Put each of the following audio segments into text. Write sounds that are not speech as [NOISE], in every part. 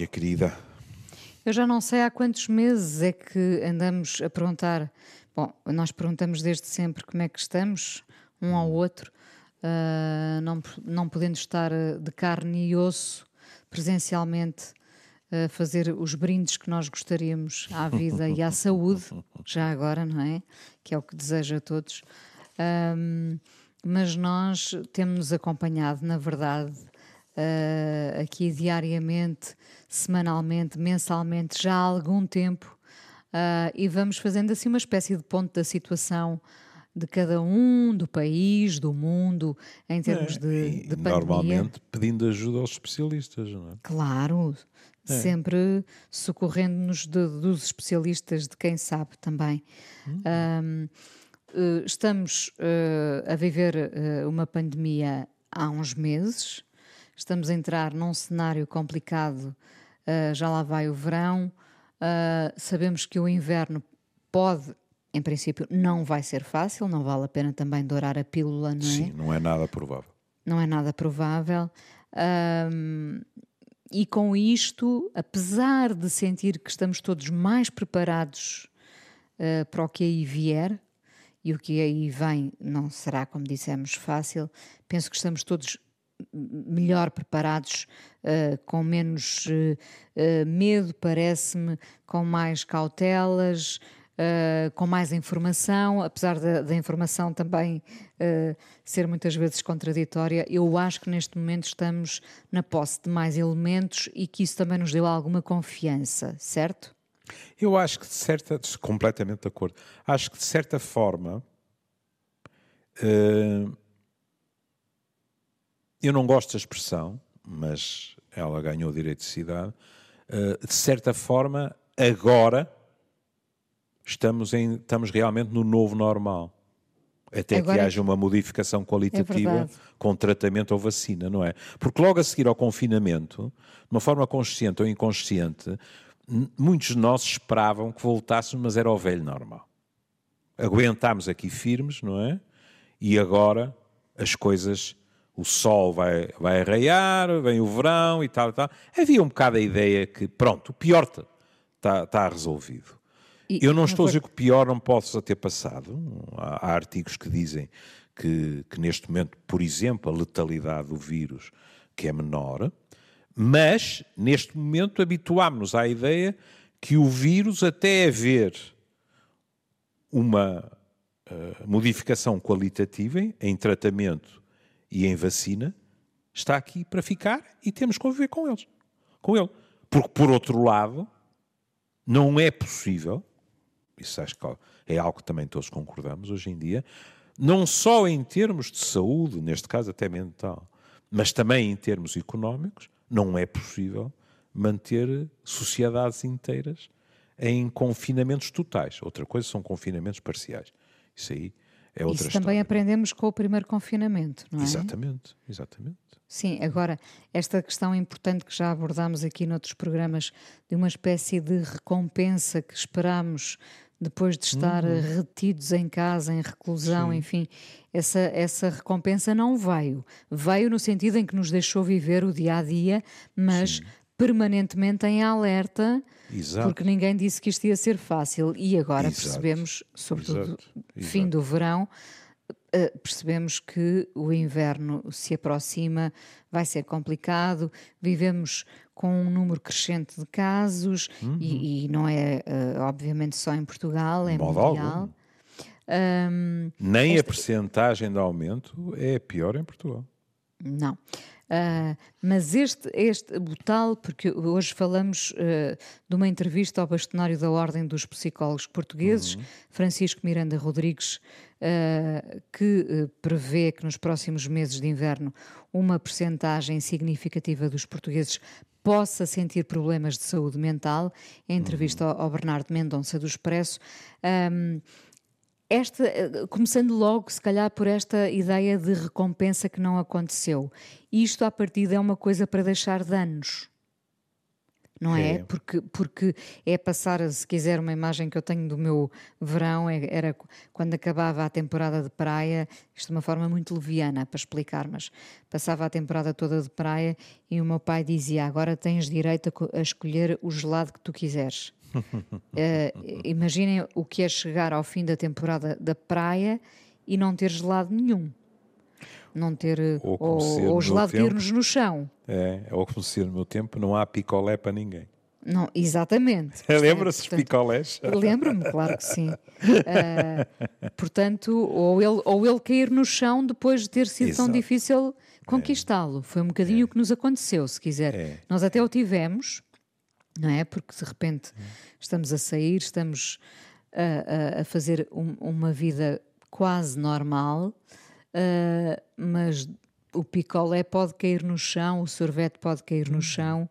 Minha querida. Eu já não sei há quantos meses é que andamos a perguntar. Bom, nós perguntamos desde sempre como é que estamos, um ao outro, uh, não, não podendo estar ah, de carne e osso presencialmente a fazer os brindes que nós gostaríamos à vida e à [LAUGHS] saúde, já agora, não é? Que é o que desejo a todos. Um, mas nós temos-nos acompanhado, na verdade, uh, aqui diariamente, semanalmente, mensalmente, já há algum tempo, uh, e vamos fazendo assim uma espécie de ponto da situação de cada um, do país, do mundo, em termos é, de, de pandemia. Normalmente pedindo ajuda aos especialistas, não é? Claro, é. sempre socorrendo-nos dos especialistas, de quem sabe também. Hum. Um, eh, estamos uh, a viver uh, uma pandemia há uns meses, estamos a entrar num cenário complicado, uh, já lá vai o verão, sabemos que o inverno pode, em princípio, não vai ser fácil, não vale a pena também dourar a pílula, não é? Sim, não é nada provável. Não é nada provável. e com isto, apesar de sentir que estamos todos mais preparados para o que aí vier, e o que aí vem não será, como dissemos, fácil. Penso que estamos todos melhor preparados, uh, com menos uh, uh, medo, parece-me, com mais cautelas, com mais informação, apesar da, da informação também ser muitas vezes contraditória. Eu acho que neste momento estamos na posse de mais elementos e que isso também nos deu alguma confiança, certo? Eu acho que de certa, completamente de acordo, acho que de certa forma, uh, eu não gosto da expressão, mas ela ganhou o direito de cidade, uh, de certa forma, agora estamos, em, estamos realmente no novo normal. Até Agora, que haja uma modificação qualitativa é com tratamento ou vacina, não é? Porque logo a seguir ao confinamento, de uma forma consciente ou inconsciente, muitos de nós esperavam que voltássemos, mas era o velho normal. Aguentámos aqui firmes, não é? E agora as coisas, o sol vai, vai arraiar, vem o verão e tal tal. Havia um bocado a ideia que, pronto, o pior está, está resolvido. E, Eu não estou a dizer que o pior não possa ter passado. Há, há artigos que dizem que, que, neste momento, por exemplo, a letalidade do vírus que é menor, mas, neste momento, habituámos-nos à ideia que o vírus, até haver uma uh, modificação qualitativa em tratamento e em vacina, está aqui para ficar e temos que conviver com eles. Com ele. Porque, por outro lado, não é possível, isso acho que é algo que também todos concordamos hoje em dia, não só em termos de saúde, neste caso até mental, mas também em termos económicos, não é possível manter sociedades inteiras em confinamentos totais. Outra coisa são confinamentos parciais. Isso aí é outra Isso também aprendemos com o primeiro confinamento, não é? Exatamente, exatamente. Sim, agora, esta questão importante que já abordámos aqui noutros programas, de uma espécie de recompensa que esperamos depois de estar uhum. retidos em casa, em reclusão, Sim. enfim, essa, essa recompensa não veio. Veio no sentido em que nos deixou viver o dia a dia, mas Sim. Permanentemente em alerta, Exato. porque ninguém disse que isto ia ser fácil. E agora Exato. percebemos, sobretudo Exato. fim do verão, uh, percebemos que o inverno se aproxima, vai ser complicado, vivemos com um número crescente de casos uhum. e, e, não é, uh, obviamente, só em Portugal, é Modo mundial. Um, Nem esta... a percentagem de aumento é pior em Portugal. Não. Uh, mas este, este, o tal, porque hoje falamos uh, de uma entrevista ao bastonário da Ordem dos Psicólogos Portugueses, uhum. Francisco Miranda Rodrigues, uh, que prevê que nos próximos meses de inverno uma percentagem significativa dos portugueses possa sentir problemas de saúde mental, em entrevista uhum. ao Bernardo Mendonça do Expresso. Um, esta, eh, começando logo, se calhar, por esta ideia de recompensa que não aconteceu. Isto, à partida, é uma coisa para deixar danos. não é? É. Porque, porque é passar, se quiser, uma imagem que eu tenho do meu verão, é- era quando acabava a temporada de praia, isto de uma forma muito leviana para explicar, mas passava a temporada toda de praia e o meu pai dizia: Agora tens direito a, co- a escolher o gelado que tu quiseres. [LAUGHS] Eh, imaginem o que é chegar ao fim da temporada da praia e não ter gelado nenhum. Não ter. eh, Ou como Ou, ou gelado cair-nos no chão. É, é o que me no meu tempo, não há picolé para ninguém. Não, exatamente. É, [LAUGHS] Lembra-se dos picolés? Lembro-me, claro que sim. Ah, [LAUGHS] portanto, ou ele, ou ele cair no chão depois de ter sido tão Exato. difícil conquistá-lo. Foi um bocadinho o que nos aconteceu, se quiser. É. Nós até o tivemos, não é? Porque de repente estamos a sair, estamos a, a- fazer um- uma vida quase normal, ah, mas o picolé pode cair no chão, o sorvete pode cair no chão.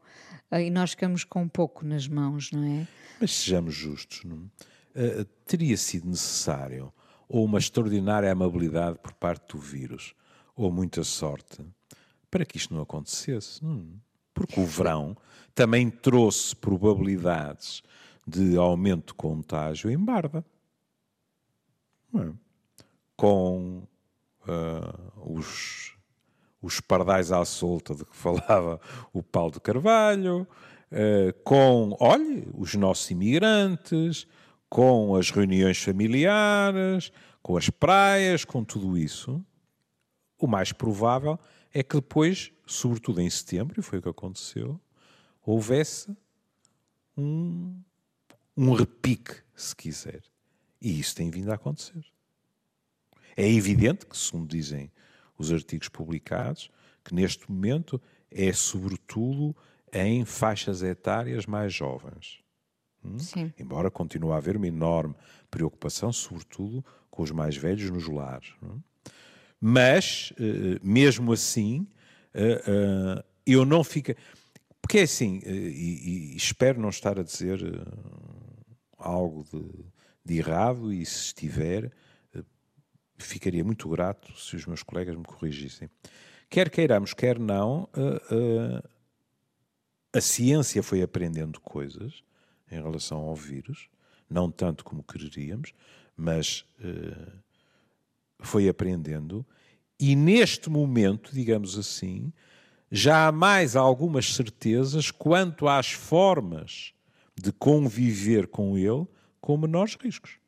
ah, E nós ficamos com pouco nas mãos, não é? Mas sejamos justos, não? Eh, teria sido necessário ou uma extraordinária amabilidade por parte do vírus, ou muita sorte, para que isto não acontecesse. não? Porque o verão também trouxe probabilidades de aumento de contágio em Barda. É? Com ah, os, os pardais à solta de que [LAUGHS] falava o Paulo de Carvalho, eh, com, olhe, os nossos imigrantes, com as reuniões familiares, com as praias, com tudo isso, o mais provável é que depois, sobretudo em setembro, e foi o que aconteceu, houvesse um, um repique, se quiser. E isso tem vindo a acontecer. É evidente que, segundo dizem os artigos publicados, que neste momento é sobretudo em faixas etárias mais jovens. Sim. Embora continue a haver uma enorme preocupação, sobretudo com os mais velhos nos lares. é? Mas, eh, mesmo assim, eu não fico. Porque é assim, eh, e, e espero não estar a dizer algo de, de errado, e se estiver, ficaria muito grato se os meus colegas me corrigissem. Quer queiramos, quer não, a ciência foi aprendendo coisas em relação ao vírus, não tanto como quereríamos, mas foi aprendendo, e neste momento, digamos assim, já há mais algumas certezas quanto às formas de conviver com ele com menores riscos.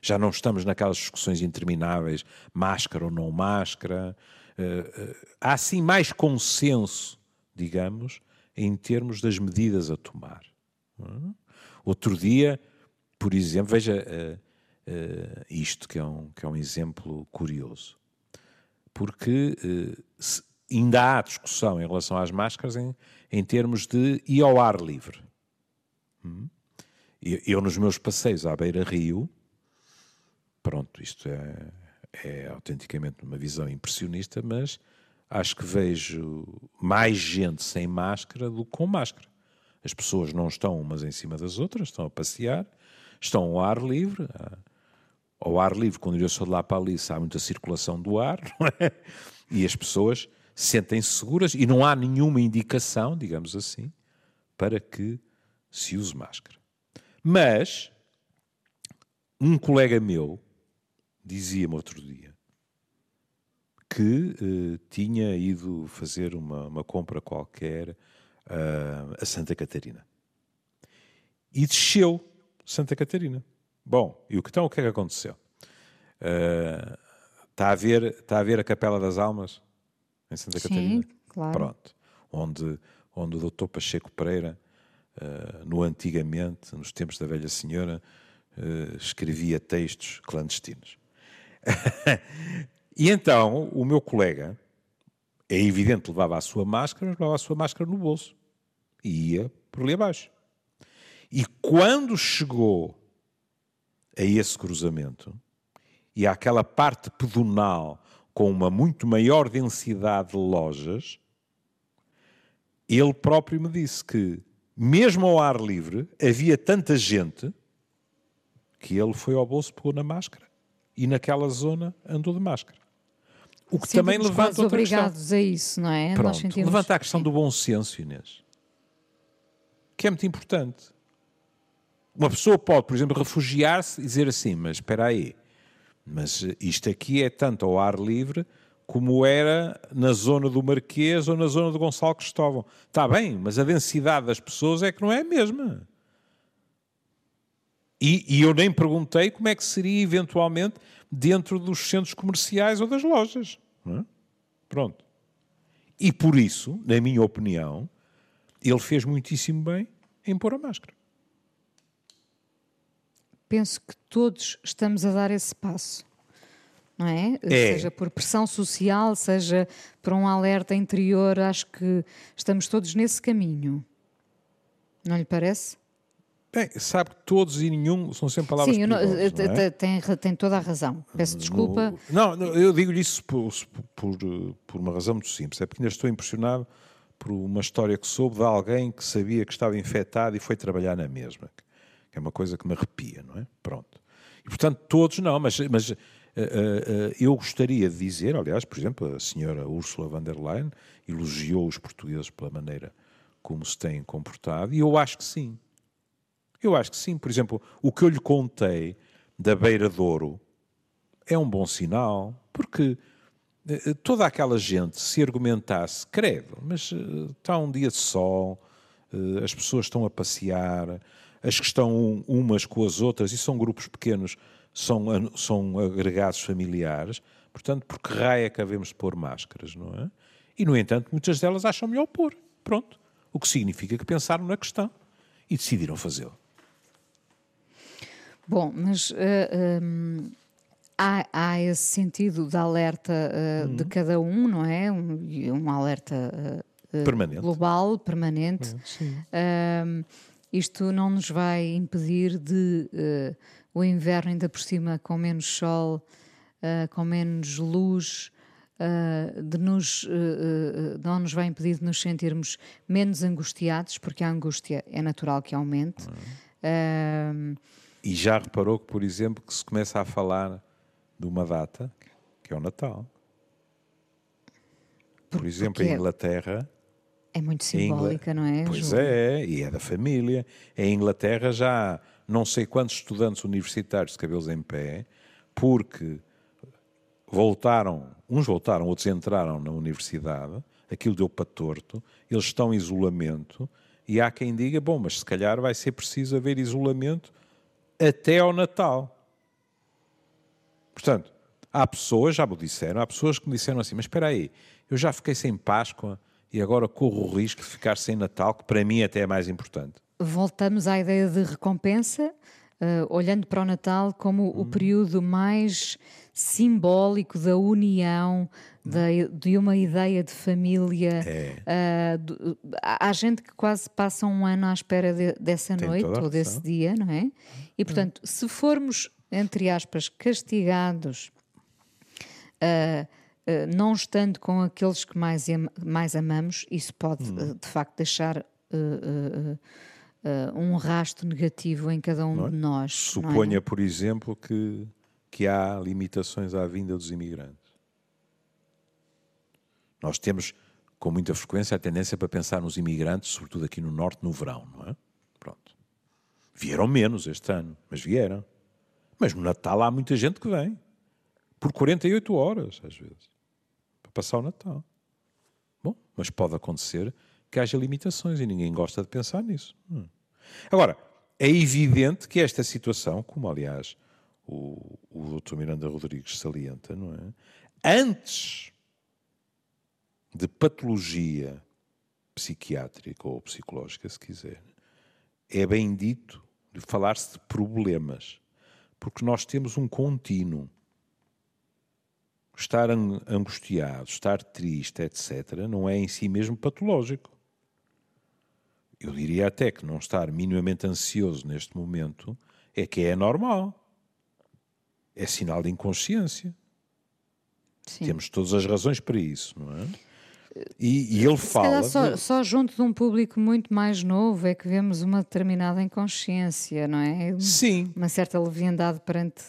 Já não estamos naquelas discussões intermináveis, máscara ou não máscara. Eh, eh, há sim mais consenso, digamos, em termos das medidas a tomar. Hum? Outro dia, por exemplo, veja eh, isto que é, um, que é um exemplo curioso. Porque eh, se- ainda há discussão em relação às máscaras em, em termos de ir ao ar livre. Hum? Eu, eu, nos meus passeios à beira-rio, pronto, isto é, é autenticamente uma visão impressionista, mas acho que vejo mais gente sem máscara do que com máscara. As pessoas não estão umas em cima das outras, estão a passear, estão ao ar livre. Ao ar livre, quando eu sou de lá para ali, há muita circulação do ar, é? E as pessoas sentem-se seguras e não há nenhuma indicação, digamos assim, para que se use máscara. Mas um colega meu dizia-me outro dia que eh, tinha ido fazer uma, uma compra qualquer ah, a Santa Catarina. E desceu Santa Catarina. Bom, e o que então o que é que aconteceu? Ah, Está a, ver, está a ver a Capela das Almas em Santa Sim, Catarina? claro. Pronto. Onde, onde o doutor Pacheco Pereira, ah, no antigamente, nos tempos da velha senhora, ah, escrevia textos clandestinos. [LAUGHS] e então, o meu colega, é evidente, levava a sua máscara, mas levava a sua máscara no bolso. E ia por ali abaixo. E quando chegou a esse cruzamento, e àquela parte pedonal com uma muito maior densidade de lojas, ele próprio me disse que, mesmo ao ar livre, havia tanta gente que ele foi ao bolso, pegou na máscara e naquela zona andou de máscara. O que também levanta outra questão. obrigados a isso, não é? Pronto, sentimos- levanta a questão do bom senso, Inês. que é muito importante. Uma pessoa pode, por exemplo, refugiar-se e dizer assim, mas espera aí, mas isto aqui é tanto ao ar livre como era na zona do Marquês ou na zona do Gonçalo Cristóvão. Está bem, mas a densidade das pessoas é que não é a mesma. E, e, eu nem perguntei como é que seria eventualmente dentro dos centros comerciais ou das lojas. É? Pronto. E por isso, na minha opinião, ele fez muitíssimo bem em pôr a máscara. Penso que todos estamos a dar esse passo. Não é? é? Seja por pressão social, seja por um alerta interior, acho que estamos todos nesse caminho. Não lhe parece? Bem, sabe que todos e nenhum são sempre palavras Sim, não, é? tem, tem toda a razão. Peço desculpa. No, não, não, eu digo-lhe isso por, por, por, uma razão muito simples. É porque ainda estou impressionado por uma história que soube de alguém que sabia que estava infectado e foi trabalhar na mesma. Que é uma coisa que me arrepia, não é? Pronto. E, portanto, todos não, mas, mas uh, uh, eu gostaria de dizer, aliás, por exemplo, a senhora Ursula von der Leyen elogiou os portugueses pela maneira como se têm comportado, e eu acho que sim. Eu acho que sim. Por exemplo, o que eu lhe contei da Beira Douro é um bom sinal, porque toda aquela gente se argumentasse, credo, mas está um dia de sol, as pessoas estão a passear, as que estão umas com as outras, e são grupos pequenos, são, são agregados familiares, portanto, por que raio é que havemos de pôr máscaras, não é? E, no entanto, muitas delas acham melhor pôr, pronto. O que significa que pensaram na questão e decidiram fazê-lo. Bom, mas uh, eh, um, ehm, há, há, esse sentido de alerta uh, uhum. de cada um, não é? Um, um alerta uh, permanente. global, permanente. Ehm, isto não nos vai impedir de o inverno ainda por cima com menos sol, com menos luz, de nos, não nos vai impedir de nos sentirmos menos angustiados, porque a angústia é natural que aumente. Uhum. E já reparou que, por exemplo, que se começa a falar de uma data, que é o Natal. Por, por exemplo, em Inglaterra. É muito simbólica, Ingl... não é? Pois é, e é da família. Em Inglaterra já há não sei quantos estudantes universitários de cabelos em pé, porque voltaram, uns voltaram, outros entraram na universidade, aquilo deu para torto, eles estão em isolamento, e há quem diga, bom, mas se calhar vai ser preciso haver isolamento até ao Natal. Portanto, há pessoas, já me disseram, há pessoas que me disseram assim, mas espera aí, eu já fiquei sem Páscoa e agora corro o risco de ficar sem Natal, que para mim até é mais importante. Voltamos à ideia de recompensa, uh, olhando para o Natal como hum. o período mais simbólico da união, de, de uma ideia de família. É. Uh, há gente que quase passa um ano à espera de, dessa Tem noite ou desse dia, não é? E portanto, se formos, entre aspas, castigados. Uh, uh, não estando com aqueles que mais, mais amamos, isso pode hum. de facto deixar um rastro negativo em cada um é? de nós. É? Suponha, é? por exemplo, que, que há limitações à vinda dos imigrantes. Nós temos, com muita frequência, a tendência para pensar nos imigrantes, sobretudo aqui no Norte, no verão, não é? Pronto. Vieram menos este ano, mas vieram. Mas no Natal há muita gente que vem. Por 48 horas, às vezes. Para passar o Natal. Bom, mas pode acontecer que haja limitações e ninguém gosta de pensar nisso. Hum. Agora, é evidente que esta situação, como aliás o, o Dr. Miranda Rodrigues salienta, não é? Antes de patologia psiquiátrica ou psicológica, se quiser, é bem dito de falar-se de problemas, porque nós temos um contínuo. Estar angustiado, estar triste, etc., não é em si mesmo patológico. Eu diria até que não estar minimamente ansioso neste momento é que é normal. É sinal de inconsciência. Sim. Temos todas as razões para isso, não é? E, e ele Se fala. Só, só, junto de um público muito mais novo é que vemos uma determinada inconsciência, não é? Sim. Uma certa leviandade perante,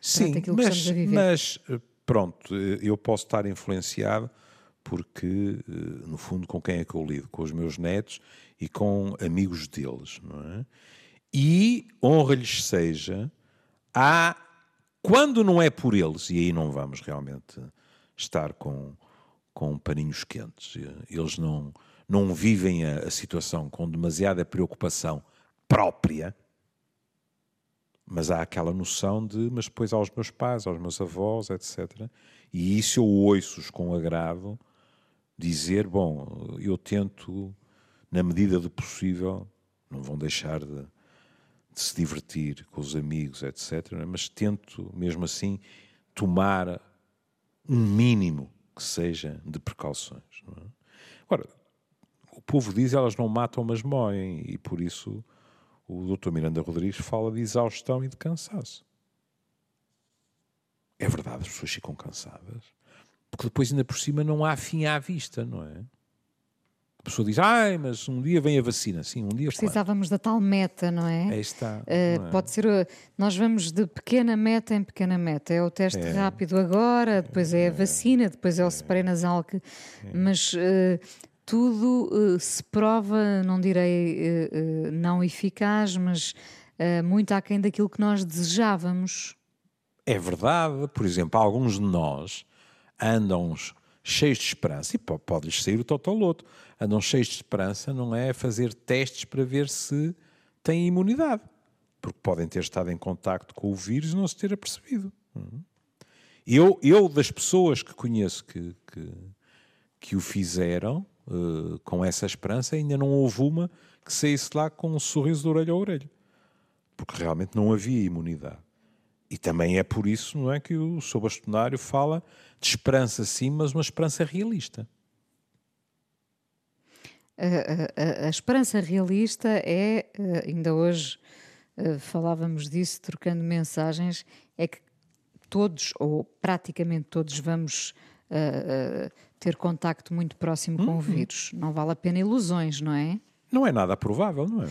Sim, perante aquilo mas, que estamos a viver. Mas, pronto, eu posso estar influenciado porque, no fundo, com quem é que eu lido? Com os meus netos e com amigos deles, não é? E honra-lhes seja, há, quando não é por eles, e aí não vamos realmente estar com, com paninhos quentes, eles não, não vivem a, a situação com demasiada preocupação própria, mas há aquela noção de, mas depois aos meus pais, aos meus avós, etc. E isso eu ouço-os com agrado dizer, bom, eu tento, na medida do possível, não vão deixar de, de se divertir com os amigos, etc. Mas tento, mesmo assim, tomar um mínimo que seja de precauções. É? Agora, o povo diz elas não matam, mas moem, e por isso o Dr. Miranda Rodrigues fala de exaustão e de cansaço. É verdade, as pessoas ficam cansadas, porque depois, ainda por cima, não há fim à vista, não é? A pessoa diz, ai, mas um dia vem a vacina. Sim, um dia Precisávamos da tal meta, não é? Aí está. Uh, é? Pode ser, uh, nós vamos de pequena meta em pequena meta. É o teste é. rápido agora, depois é a vacina, depois é o spray nasal. Que, é. Mas uh, tudo uh, se prova, não direi uh, uh, não eficaz, mas muito aquém daquilo que nós desejávamos. É verdade, por exemplo, alguns de nós andam cheios de esperança, e pode-lhes sair o totoloto, andam cheios de esperança, não é fazer testes para ver se têm imunidade, porque podem ter estado em contacto com o vírus e não se ter apercebido. Uhum. Eu, eu das pessoas que conheço que, que, que o fizeram, uh, com essa esperança, ainda não houve uma que saísse lá com um sorriso de orelha a orelha. Porque realmente não havia imunidade. E também é por isso, não é, que o seu bastonário fala de esperança sim, mas uma esperança realista. A, a, a esperança realista é, eh, ainda hoje uh, falávamos disso, trocando mensagens, é que todos, ou praticamente todos, vamos uh, uh, ter contacto muito próximo com o uhum. vírus. Não vale a pena ilusões, não é? Não é nada provável, não é?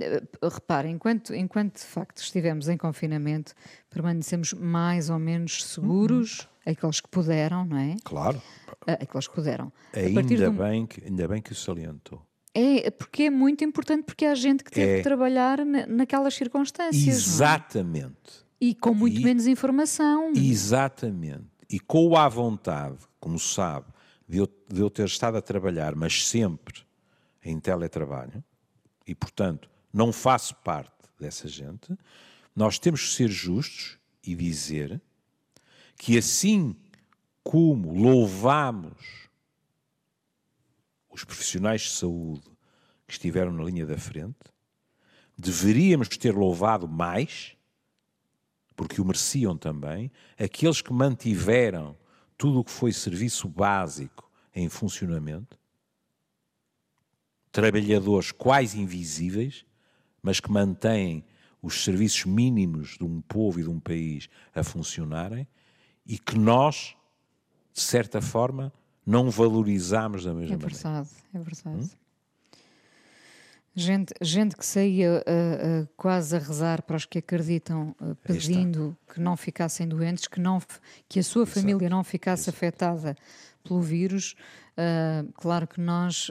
Eh, repare, enquanto, enquanto de facto estivemos em confinamento, permanecemos mais ou menos seguros, uhum. aqueles que puderam, não é? Claro. Uh, aqueles que puderam. Ainda, bem que, ainda bem que o salientou. É, porque é muito importante, porque há gente que teve é. que trabalhar naquelas circunstâncias. É? Exatamente. É? E com muito e, menos informação. Exatamente. E com a vontade, como sabe, de eu, de eu ter estado a trabalhar, mas sempre em teletrabalho, e portanto não faço parte dessa gente, nós temos que ser justos e dizer que assim como louvamos os profissionais de saúde que estiveram na linha da frente, deveríamos ter louvado mais, porque o mereciam também, aqueles que mantiveram tudo o que foi serviço básico em funcionamento, trabalhadores quase invisíveis, mas que mantêm os serviços mínimos de um povo e de um país a funcionarem e que nós, de certa forma, não valorizamos da mesma é verdade, maneira. É verdade, hum? Gente, gente que saía uh, uh, quase a rezar para os que acreditam, uh, pedindo que não ficassem doentes, que, não, que a sua Exato. família não ficasse Exato. afetada pelo vírus. claro que nós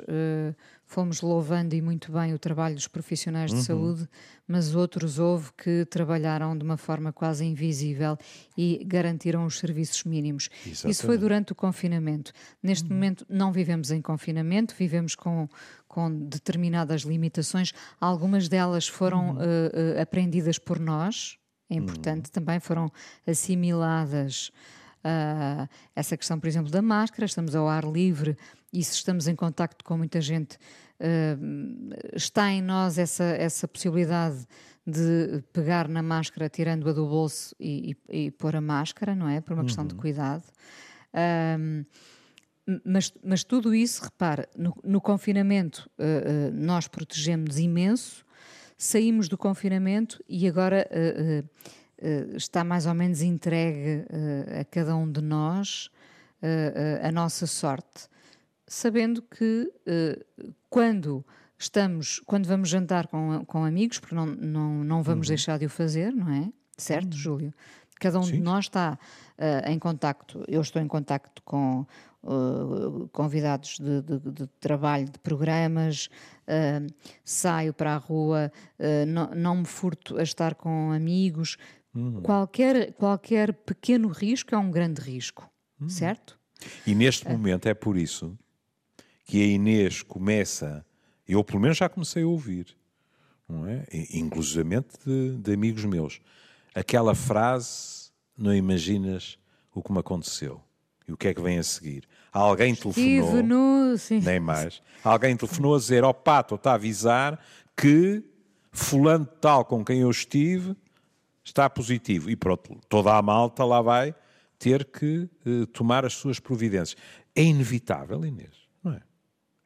fomos louvando e muito bem o trabalho dos profissionais de uhum. saúde, mas outros houve que trabalharam de uma forma quase invisível e garantiram os serviços mínimos. Exatamente. Isso foi durante o confinamento. Neste uhum. momento não vivemos em confinamento, vivemos com, com determinadas limitações. Algumas delas foram uhum. uh, uh, aprendidas por nós, é importante, uhum. também foram assimiladas. Uh, essa questão, por exemplo, da máscara, estamos ao ar livre, e se estamos em contacto com muita gente, uh, está em nós essa, essa possibilidade de pegar na máscara, tirando-a do bolso e, e, e, pôr a máscara, não é? Por uma uhum. questão de uhum. cuidado. Um, mas, mas, tudo isso, repara, no, no confinamento uh, uh, nós protegemos imenso, saímos do confinamento e agora uh, está mais ou menos entregue a cada um de nós a nossa sorte sabendo que uh, quando estamos, quando vamos jantar com, com amigos, porque não, não, não vamos uhum. deixar de o fazer, não é? Certo, uhum. Júlio? Cada um Sim. de nós está uh, em contacto, eu estou em contacto com uh, convidados de, de, de, trabalho, de programas, uh, saio para a rua, não, não, me furto a estar com amigos. Uhum. Qualquer, qualquer pequeno risco é um grande risco, uhum. certo? E neste momento é por isso que a Inês começa, eu pelo menos já comecei a ouvir, não é? inclusivamente de, de amigos meus, aquela frase, não imaginas o que me aconteceu. E o que é que vem a seguir? Alguém telefonou, no... Sim. nem mais, alguém telefonou a dizer, ó oh, Pato, está a avisar que fulano tal com quem eu estive está positivo. E pronto, toda a malta lá vai ter que uh, tomar as suas providências. É inevitável, Inês, não é?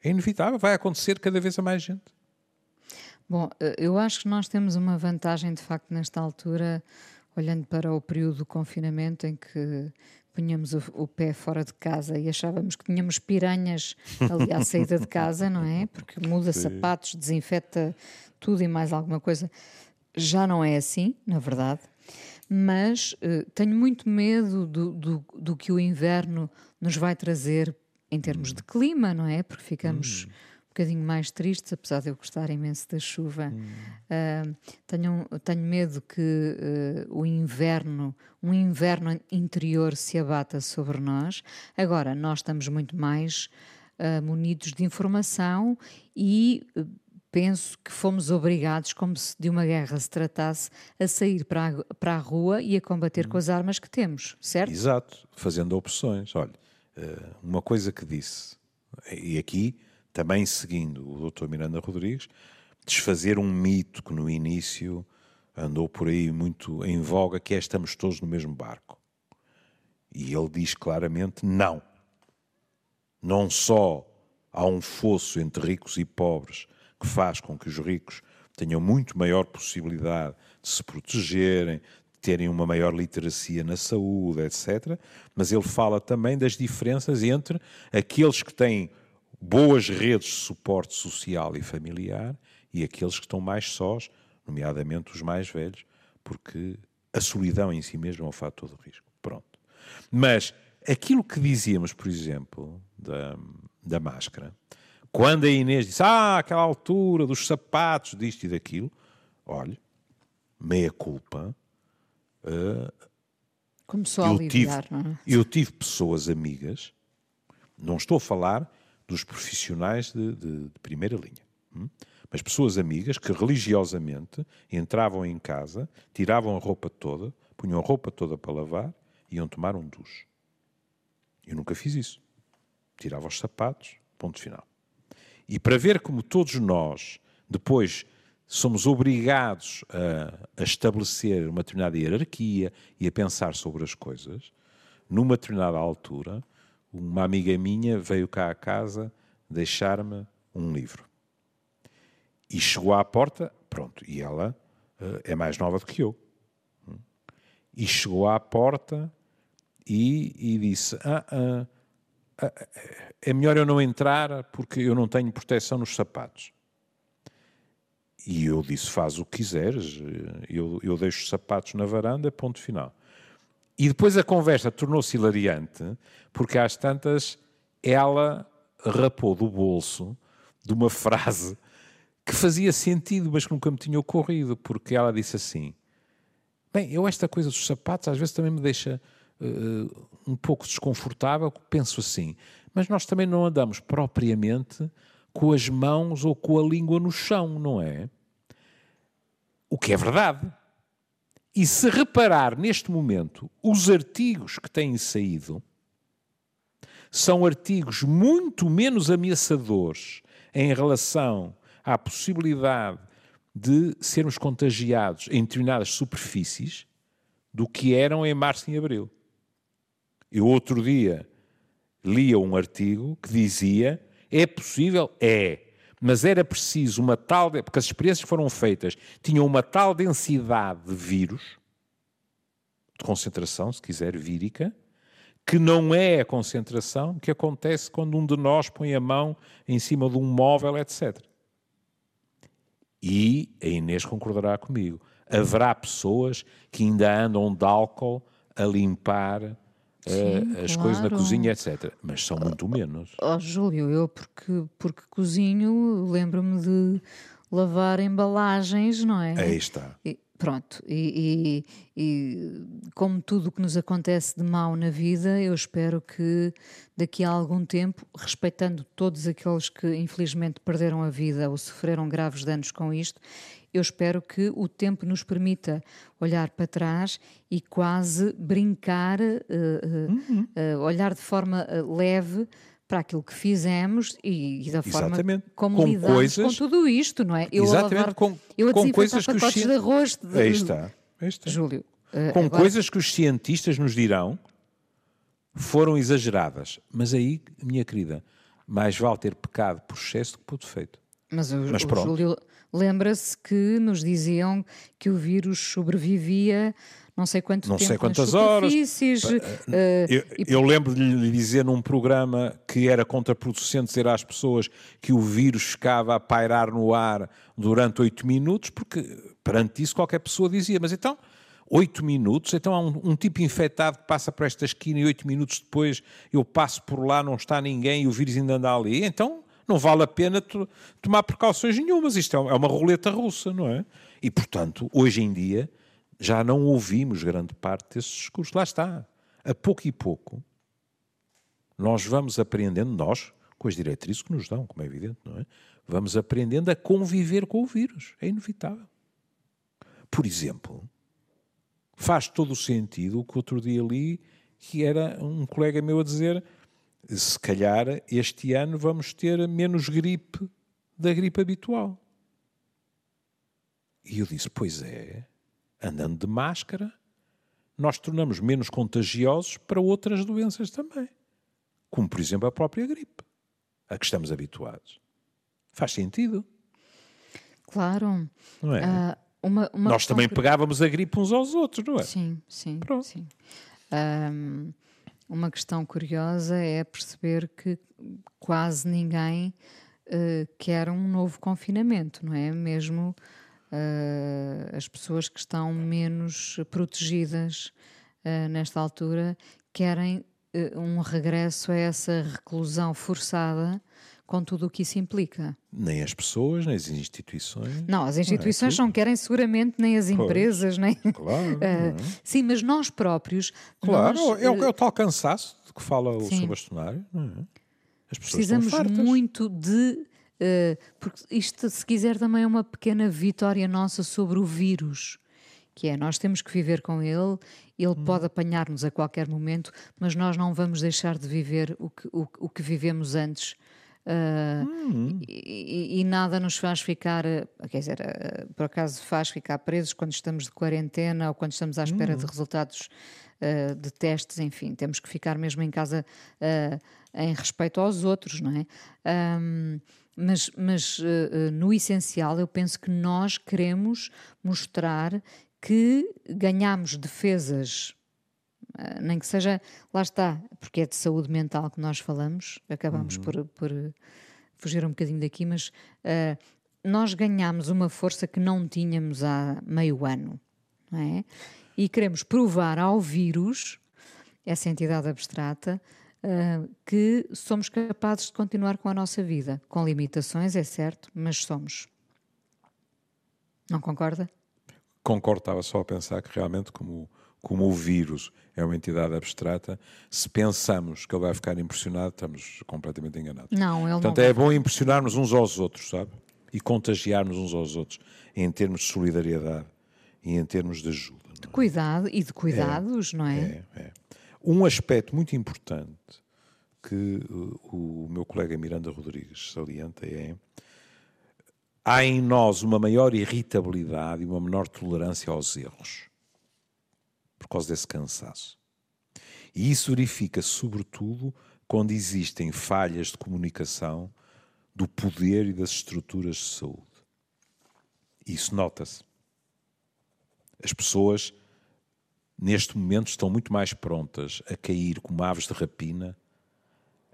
É inevitável, vai acontecer cada vez a mais gente. Bom, eh, eu acho que nós temos uma vantagem, de facto, nesta altura, olhando para o período do confinamento em que punhamos o, o, pé fora de casa e achávamos que tínhamos piranhas ali à saída de casa, não é? Porque muda [LAUGHS] Sim. sapatos, desinfeta tudo e mais alguma coisa. Já não é assim, na verdade. Mas uh, tenho muito medo do, do, do, que o inverno nos vai trazer em termos de clima, não é? Porque ficamos. Hum bocadinho mais tristes, apesar de eu gostar imenso da chuva. Hum. Uh, tenho, tenho medo que uh, o inverno, um inverno interior se abata sobre nós. Agora, nós estamos muito mais uh, munidos de informação e penso que fomos obrigados, como se de uma guerra se tratasse, a sair para a, para a rua e a combater hum. com as armas que temos, certo? Exato, fazendo opções. Olha, uma coisa que disse, e aqui também seguindo o Dr. Miranda Rodrigues, desfazer um mito que no início andou por aí muito em voga, que é estamos todos no mesmo barco. E ele diz claramente não. Não só há um fosso entre ricos e pobres que faz com que os ricos tenham muito maior possibilidade de se protegerem, terem uma maior literacia na saúde, etc. Mas ele fala também das diferenças entre aqueles que têm boas redes de suporte social e familiar e aqueles que estão mais sós, nomeadamente os mais velhos, porque a solidão em si mesmo é um fator de risco. Pronto. Mas aquilo que dizíamos, por exemplo, da, da máscara, quando a Inês disse, ah, aquela altura dos sapatos, disto e daquilo, olha, meia culpa. Uh, Começou a aliviar, tive, não é? Eu tive pessoas amigas, não estou a falar dos profissionais de, de, de primeira linha. Hum? Mas pessoas amigas que religiosamente entravam em casa, tiravam a roupa toda, punham a roupa toda para lavar e iam tomar um duche. Eu nunca fiz isso. Tirava os sapatos, ponto final. E para ver como todos nós, depois, somos obrigados a, a, estabelecer uma determinada hierarquia e a pensar sobre as coisas, numa determinada altura, uma amiga minha veio cá à casa deixar-me um livro. E chegou à porta, pronto, e ela uh, é mais nova do que eu. E chegou à porta e, e disse: ah, ah, ah, É melhor eu não entrar porque eu não tenho proteção nos sapatos. E eu disse: Faz o que quiseres, eu, eu deixo os sapatos na varanda, ponto final. E depois a conversa tornou-se hilariante, porque às tantas ela rapou do bolso de uma frase que fazia sentido, mas que nunca me tinha ocorrido, porque ela disse assim: Bem, eu esta coisa dos sapatos às vezes também me deixa uh, um pouco desconfortável, penso assim, mas nós também não andamos propriamente com as mãos ou com a língua no chão, não é? O que é verdade. E se reparar neste momento, os artigos que têm saído são artigos muito menos ameaçadores em relação à possibilidade de sermos contagiados em determinadas superfícies do que eram em março e abril. Eu outro dia lia um artigo que dizia: é possível? É mas era preciso uma tal, porque as experiências foram feitas, tinham uma tal densidade de vírus, de concentração, se quiser, vírica, que não é a concentração que acontece quando um de nós põe a mão em cima de um móvel, etc. E a Inês concordará comigo. haverá pessoas que ainda andam de álcool a limpar Sim, uh, as claro. coisas na cozinha, etc. Mas são muito menos. Oh, Júlio, eu porque, porque cozinho, lembro-me de lavar embalagens, não é? Aí está. E, pronto, e, e, e como tudo o que nos acontece de mal na vida, eu espero que daqui a algum tempo, respeitando todos aqueles que infelizmente perderam a vida ou sofreram graves danos com isto, eu espero que o tempo nos permita olhar para trás e quase brincar, uh, uh, Uhum. uh, olhar de forma leve para aquilo que fizemos e, e da forma Exatamente. como Com lidamos coisas- com tudo isto, não é? Eu Exatamente, lavar, com- eu a com coisas que os de arroz. De, Aí está. Aí está. Júlio, Com agora- coisas que os cientistas nos dirão foram exageradas. Mas aí, minha querida, mais vale ter pecado por excesso do que por defeito. Mas o, Mas o. Júlio lembra-se que nos diziam que o vírus sobrevivia não sei quanto Não tempo sei quantas horas. eh, Eu, eu lembro de lhe dizer num programa que era contraproducente dizer às pessoas que o vírus ficava a pairar no ar durante oito minutos, porque perante isso qualquer pessoa dizia, mas então, oito minutos, então há um, um tipo infectado que passa por esta esquina e oito minutos depois eu passo por lá, não está ninguém e o vírus ainda anda ali, então não vale a pena to- tomar precauções nenhumas, isto é é uma roleta russa, não é? E portanto, hoje em dia, já não ouvimos grande parte desses discursos. Lá está. A pouco e pouco, nós vamos aprendendo, nós, com as diretrizes que nos dão, como é evidente, não é? Vamos aprendendo a conviver com o vírus. É inevitável. Por exemplo, faz todo o sentido o que outro dia li, que era um colega meu a dizer: se calhar este ano vamos ter menos gripe da gripe habitual. E eu disse: Pois é, andando de máscara, nós tornamos menos contagiosos para outras doenças também, como por exemplo a própria gripe, a que estamos habituados. Faz sentido, claro. não é? Ah, uma, uma nós também que- pegávamos a gripe uns aos outros, não é? Sim, sim, Pronto. sim. Uma questão curiosa é perceber que quase ninguém eh, quer um novo confinamento, não é? Mesmo eh, as pessoas que estão menos protegidas eh, nesta altura querem um regresso a essa reclusão forçada com tudo o que isso implica. Nem as pessoas, nem as instituições. Não, as instituições não querem seguramente, nem as empresas, nem. Claro, [LAUGHS] não é? sim, mas nós próprios. claro. nós, é, o, eh, é o tal cansaço de que fala o Sim. bastonário. Não é? As pessoas precisamos muito de. eh, porque isto, se quiser, também é uma pequena vitória nossa sobre o vírus. Que é, nós temos que viver com ele, ele Hum. pode apanhar-nos a qualquer momento, mas nós não vamos deixar de viver o que, o, o que vivemos antes. Hum. e, e- nada nos faz ficar, eh, quer dizer, eh, por acaso faz ficar presos quando estamos de quarentena ou quando estamos à espera Hum. de resultados eh, de testes, enfim, temos que ficar mesmo em casa eh, em respeito aos outros, não é? Mas mas no essencial, eu penso que nós queremos mostrar que ganhamos defesas Uh, nem que seja, lá está, porque é de saúde mental que nós falamos, acabamos por, por uh, fugir um bocadinho daqui, mas uh, nós ganhamos uma força que não tínhamos há meio ano, não é? E queremos provar ao vírus, essa entidade abstrata, uh, que somos capazes de continuar com a nossa vida, com limitações, é certo, mas somos. Não concorda? Concordo, estava só a pensar que realmente, como, como o vírus é uma entidade abstrata, se pensamos que ele vai ficar impressionado, estamos completamente enganados. Não, ele Portanto, não. é bom impressionarmos uns aos outros, sabe? E contagiarmos uns aos outros, em termos de solidariedade e em termos de ajuda. é? Cuidado e de cuidados, não é? É, é. Um aspecto muito importante que uh, o meu colega Miranda Rodrigues salienta é há em nós uma maior irritabilidade e uma menor tolerância aos erros por causa desse cansaço. E isso verifica sobretudo quando existem falhas de comunicação do poder e das estruturas de saúde. Isso nota-se. As pessoas neste momento estão muito mais prontas a cair como aves de rapina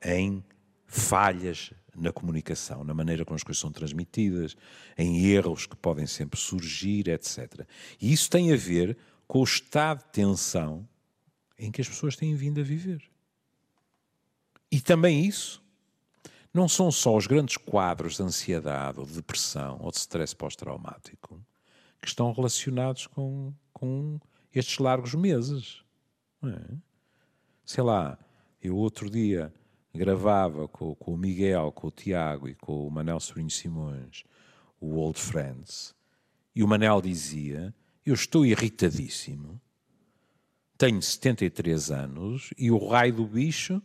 em falhas na comunicação, na maneira como as coisas são transmitidas, em erros que podem sempre surgir, etc. E isso tem a ver com o estado de tensão em que as pessoas têm vindo a viver. E também isso não são só os grandes quadros de ansiedade, ou de depressão, ou de stress pós-traumático que estão relacionados com, com estes largos meses. É? Sei lá, eu outro dia gravava com, com, o Miguel, com o Tiago e com o Manel Sobrinho Simões o Old Friends, e o Manel dizia: Eu estou irritadíssimo, tenho 73 anos e o raio do bicho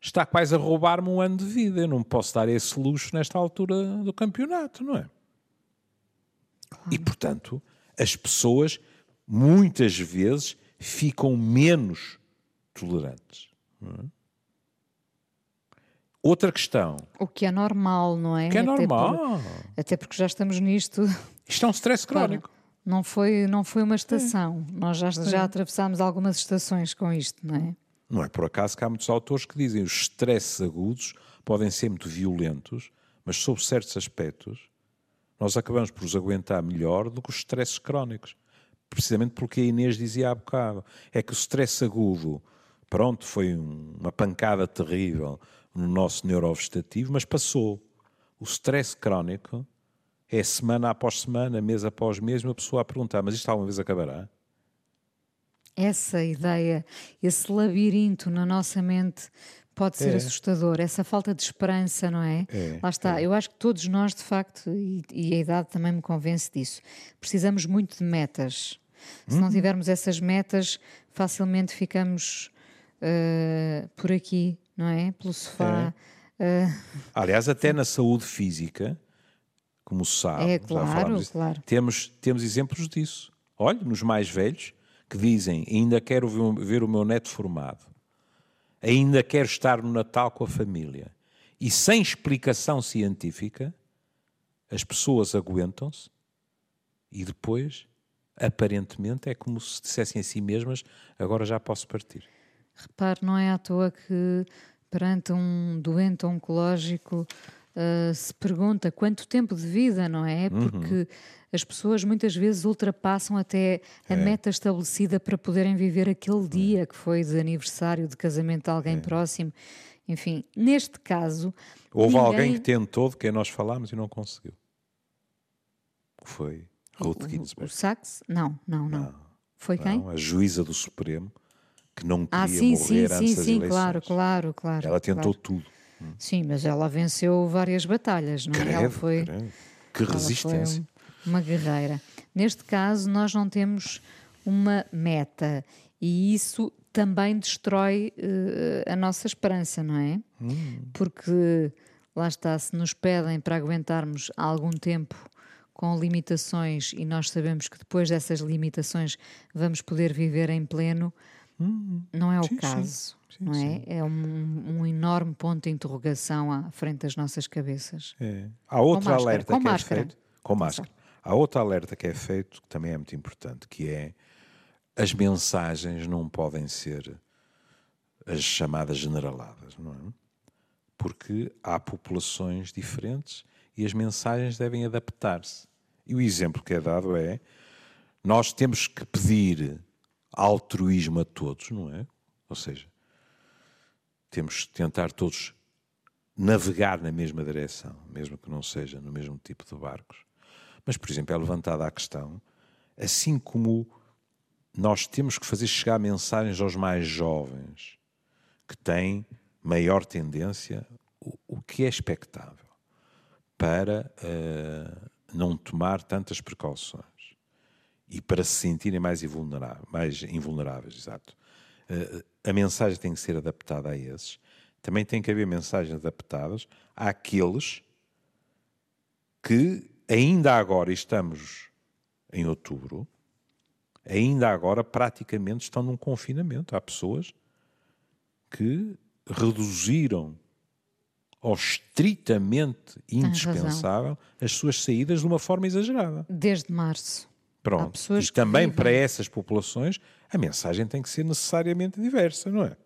está quase a roubar-me um ano de vida. Eu não posso dar esse luxo nesta altura do campeonato, não é? Claro. E, portanto, as pessoas muitas vezes ficam menos tolerantes. É? Outra questão. O que é normal, não é? O que é até normal. Por, até porque já estamos nisto. Isto é um stress crónico. Claro, não foi, não foi uma estação. É. Nós já, já atravessámos algumas estações com isto, não é? Não é por acaso que há muitos autores que dizem que os stresses agudos podem ser muito violentos, mas sob certos aspectos nós acabamos por os aguentar melhor do que os stresses crónicos. Precisamente porque a Inês dizia há bocado. É que o stress agudo, pronto, foi uma pancada terrível, no nosso neurovegetativo, mas passou. O stress crónico é semana após semana, mês após mês, uma pessoa a perguntar: mas isto alguma vez acabará? Essa ideia, esse labirinto na nossa mente pode ser é. assustador, essa falta de esperança, não é? é Lá está. É. Eu acho que todos nós, de facto, e, e, a idade também me convence disso, precisamos muito de metas. Se não uhum. tivermos essas metas, facilmente ficamos uh, por aqui não é? Pelo sofá. Uh... Aliás, até [LAUGHS] na saúde física, como sabe, é, claro, disso, claro. Temos, temos exemplos disso. Olha, nos mais velhos, que dizem: ainda quero ver o meu neto formado, ainda quero estar no Natal com a família. E sem explicação científica, as pessoas aguentam-se e depois, aparentemente, é como se dissessem a si mesmas: agora já posso partir. Repare, não é à toa que perante um doente oncológico uh, se pergunta quanto tempo de vida, não é? Uhum. Porque uhum. as pessoas muitas vezes ultrapassam até a é. meta estabelecida para poderem viver aquele dia que foi de aniversário de casamento de alguém é. próximo. Enfim, neste caso. Houve ninguém... alguém que tentou de quem nós falámos e não conseguiu. Foi Ruth Ginsburg. O, o Sachs? Não, não, não. não foi não, quem? A juíza do Supremo que não queria ah, sim, morrer sim, antes sim, das sim, claro, claro, claro. Ela tentou claro. tudo. Sim, mas ela venceu várias batalhas, não é? Ela foi, Que resistência. Foi uma guerreira. Neste caso, nós não temos uma meta e isso também destrói uh, a nossa esperança, não é? Hum. Porque lá está, se nos pedem para aguentarmos algum tempo com limitações e nós sabemos que depois dessas limitações vamos poder viver em pleno, não é o sim, caso, sim, sim, não é? É um, um, enorme ponto de interrogação à frente das nossas cabeças. É. Há outro máscara, alerta que é máscara. é feito. Com máscara. Há outro alerta que é feito, que também é muito importante, que é as mensagens não podem ser as chamadas generaladas, não é? Porque há populações diferentes e as mensagens devem adaptar-se. E o exemplo que é dado é: nós temos que pedir altruísmo a todos, não é? Ou seja, temos que tentar todos navegar na mesma direção, mesmo que não seja no mesmo tipo de barcos. Mas, por exemplo, é levantada a questão, assim como nós temos que fazer chegar mensagens aos mais jovens, que têm maior tendência, o, o que é expectável, para uh, não tomar tantas precauções e para se sentirem mais invulneráveis, mais invulneráveis exato. Uh, a mensagem tem que ser adaptada a esses. Também tem que haver mensagens adaptadas àqueles que ainda agora estamos em outubro, ainda agora praticamente estão num confinamento. Há pessoas que reduziram ao estritamente indispensável as suas saídas de uma forma exagerada. Desde março. Pronto. E também para essas populações a mensagem tem que ser necessariamente diversa, não é?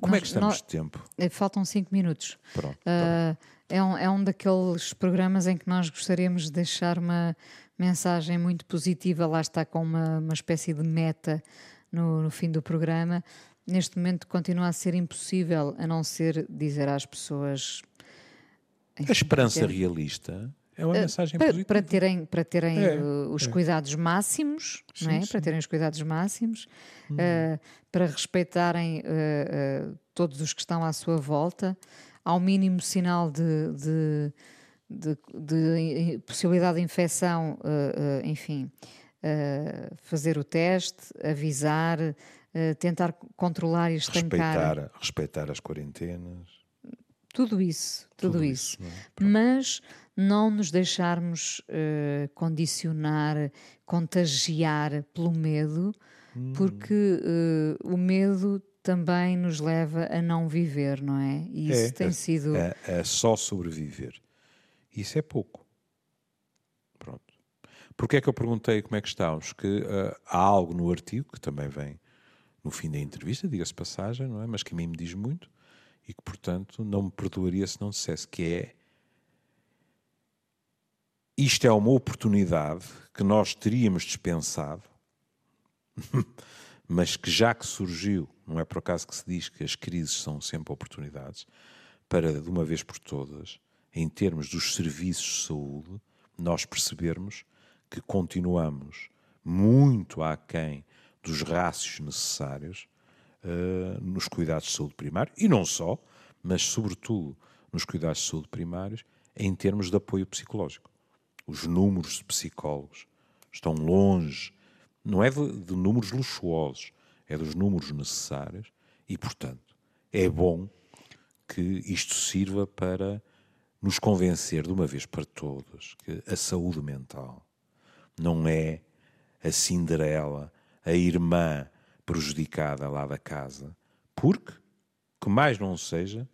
Como Nós- é que estamos nós- de tempo? Eh, Faltam cinco minutos. Pronto. Ah, é, um, é um daqueles programas em que nós gostaríamos de deixar uma mensagem muito positiva, lá está com uma, uma espécie de meta no, no fim do programa. Neste momento continua a ser impossível, a não ser dizer às pessoas. a esperança ter- realista é uma mensagem para, positiva. para terem, para terem É, uh, os cuidados máximos, não é? Sim, para terem os cuidados máximos, uh, para respeitarem uh, uh, todos os que estão à sua volta, ao mínimo sinal de, de, de- de possibilidade de infecção, uh, uh, enfim, uh, fazer o teste, avisar, uh, tentar controlar e estancar Respeitar, respeitar as quarentenas. tudo isso, tudo, Tudo isso. isso, é? Mas não nos deixarmos eh, condicionar, contagiar pelo medo, Hum. porque eh, o medo também nos leva a não viver, não é? E isso É, tem é, sido. É, é só sobreviver. Isso é pouco. Pronto. Porque é que eu perguntei como é que estamos? Que ah, há algo no artigo, que também vem no fim da entrevista, diga-se passagem, não é? Mas que a mim me diz muito e que, portanto, não me perdoaria se não dissesse que é isto é uma oportunidade que nós teríamos dispensado, [LAUGHS] mas que já que surgiu, não é por acaso que se diz que as crises são sempre oportunidades, para de uma vez por todas, em termos dos serviços de saúde, nós percebermos que continuamos muito aquém dos rácios necessários eh, nos cuidados de saúde primário, e não só, mas sobretudo nos cuidados de saúde primários, em termos de apoio psicológico. Os números de psicólogos estão longe, não é de, de números luxuosos, é dos números necessários, e, portanto, é bom que isto sirva para nos convencer de uma vez para todas que a saúde mental não é a Cinderela, a irmã prejudicada lá da casa, porque, que mais não seja,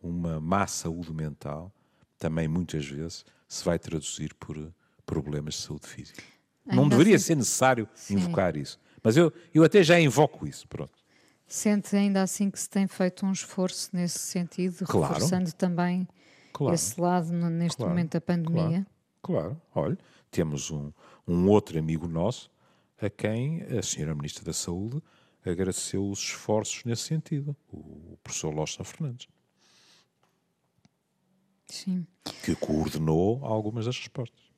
uma má saúde mental também muitas vezes se vai traduzir por eh, problemas de saúde física. não Ainda deveria assim- ser necessário invocar isso. Mas eu, eu até já invoco isso, pronto. Sente ainda assim que se tem feito um esforço nesse sentido, Claro. reforçando também Claro. esse lado neste Claro, momento da pandemia. Claro, claro. Olha, temos um, um outro amigo nosso a quem a senhora Ministra da Saúde agradeceu os esforços nesse sentido, o professor Losta Fernandes, Sim. que coordenou algumas das respostas.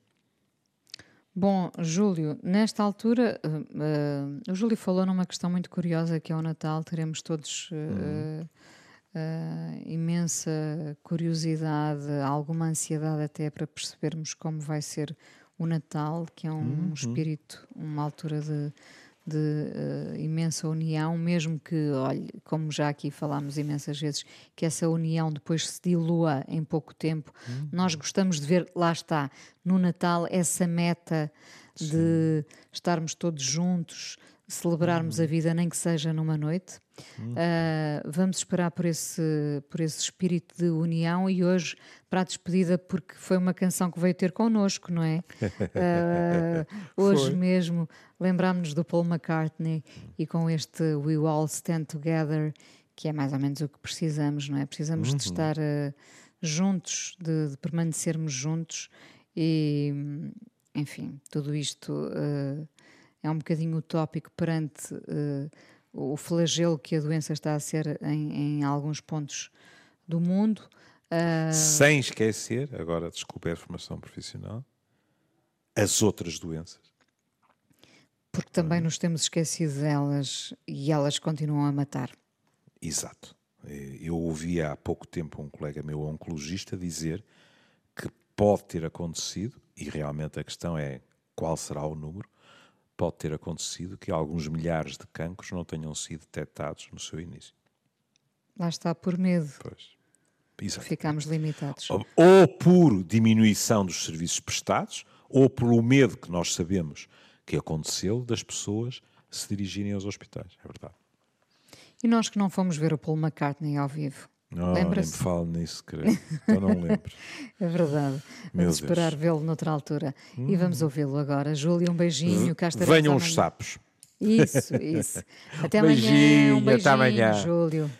Bom, Júlio, nesta altura, eh, o Júlio falou numa questão muito curiosa que é o Natal. Teremos todos eh, eh, imensa curiosidade, alguma ansiedade até para percebermos como vai ser o Natal, que é um espírito, uma altura de, de eh, imensa união, mesmo que, olhe, como já aqui falámos imensas vezes, que essa união depois se dilua em pouco tempo. Nós gostamos de ver, lá está, no Natal, essa meta de estarmos todos juntos, celebrarmos a vida, nem que seja numa noite. Ah, vamos esperar por esse, por esse espírito de união e hoje, para a despedida, porque foi uma canção que veio ter connosco, não é? [LAUGHS] Ah, hoje Foi. mesmo lembrámos-nos do Paul McCartney e com este We All Stand Together, que é mais ou menos o que precisamos, não é? Precisamos de estar ah, juntos, de, de permanecermos juntos e, enfim, tudo isto é um bocadinho utópico perante o flagelo que a doença está a ser em, em alguns pontos do mundo. Ah, Sem esquecer, agora desculpe a formação profissional, as outras doenças. porque também nos temos esquecido delas e elas continuam a matar. Exato. Eu ouvi há pouco tempo um colega meu, oncologista, dizer que pode ter acontecido, e realmente a questão é qual será o número, pode ter acontecido que alguns milhares de cancros não tenham sido detectados no seu início. Lá está, por medo, Pois. Exato. ficamos limitados. Ou- Ou por diminuição dos serviços prestados, ou pelo medo que nós sabemos que aconteceu das pessoas se dirigirem aos hospitais. É verdade. E nós que não fomos ver o Paul McCartney ao vivo. Não, nem me falo nisso, creio. Então não lembro. [LAUGHS] É verdade. Meu Vamos Deus. Hum. esperar vê-lo noutra altura. E vamos ouvi-lo agora. Júlio, um beijinho. Cá estaremos Venham os sapos. Isso, isso. [LAUGHS] Até Beijinho, amanhã. Um até beijinho, amanhã. Júlio.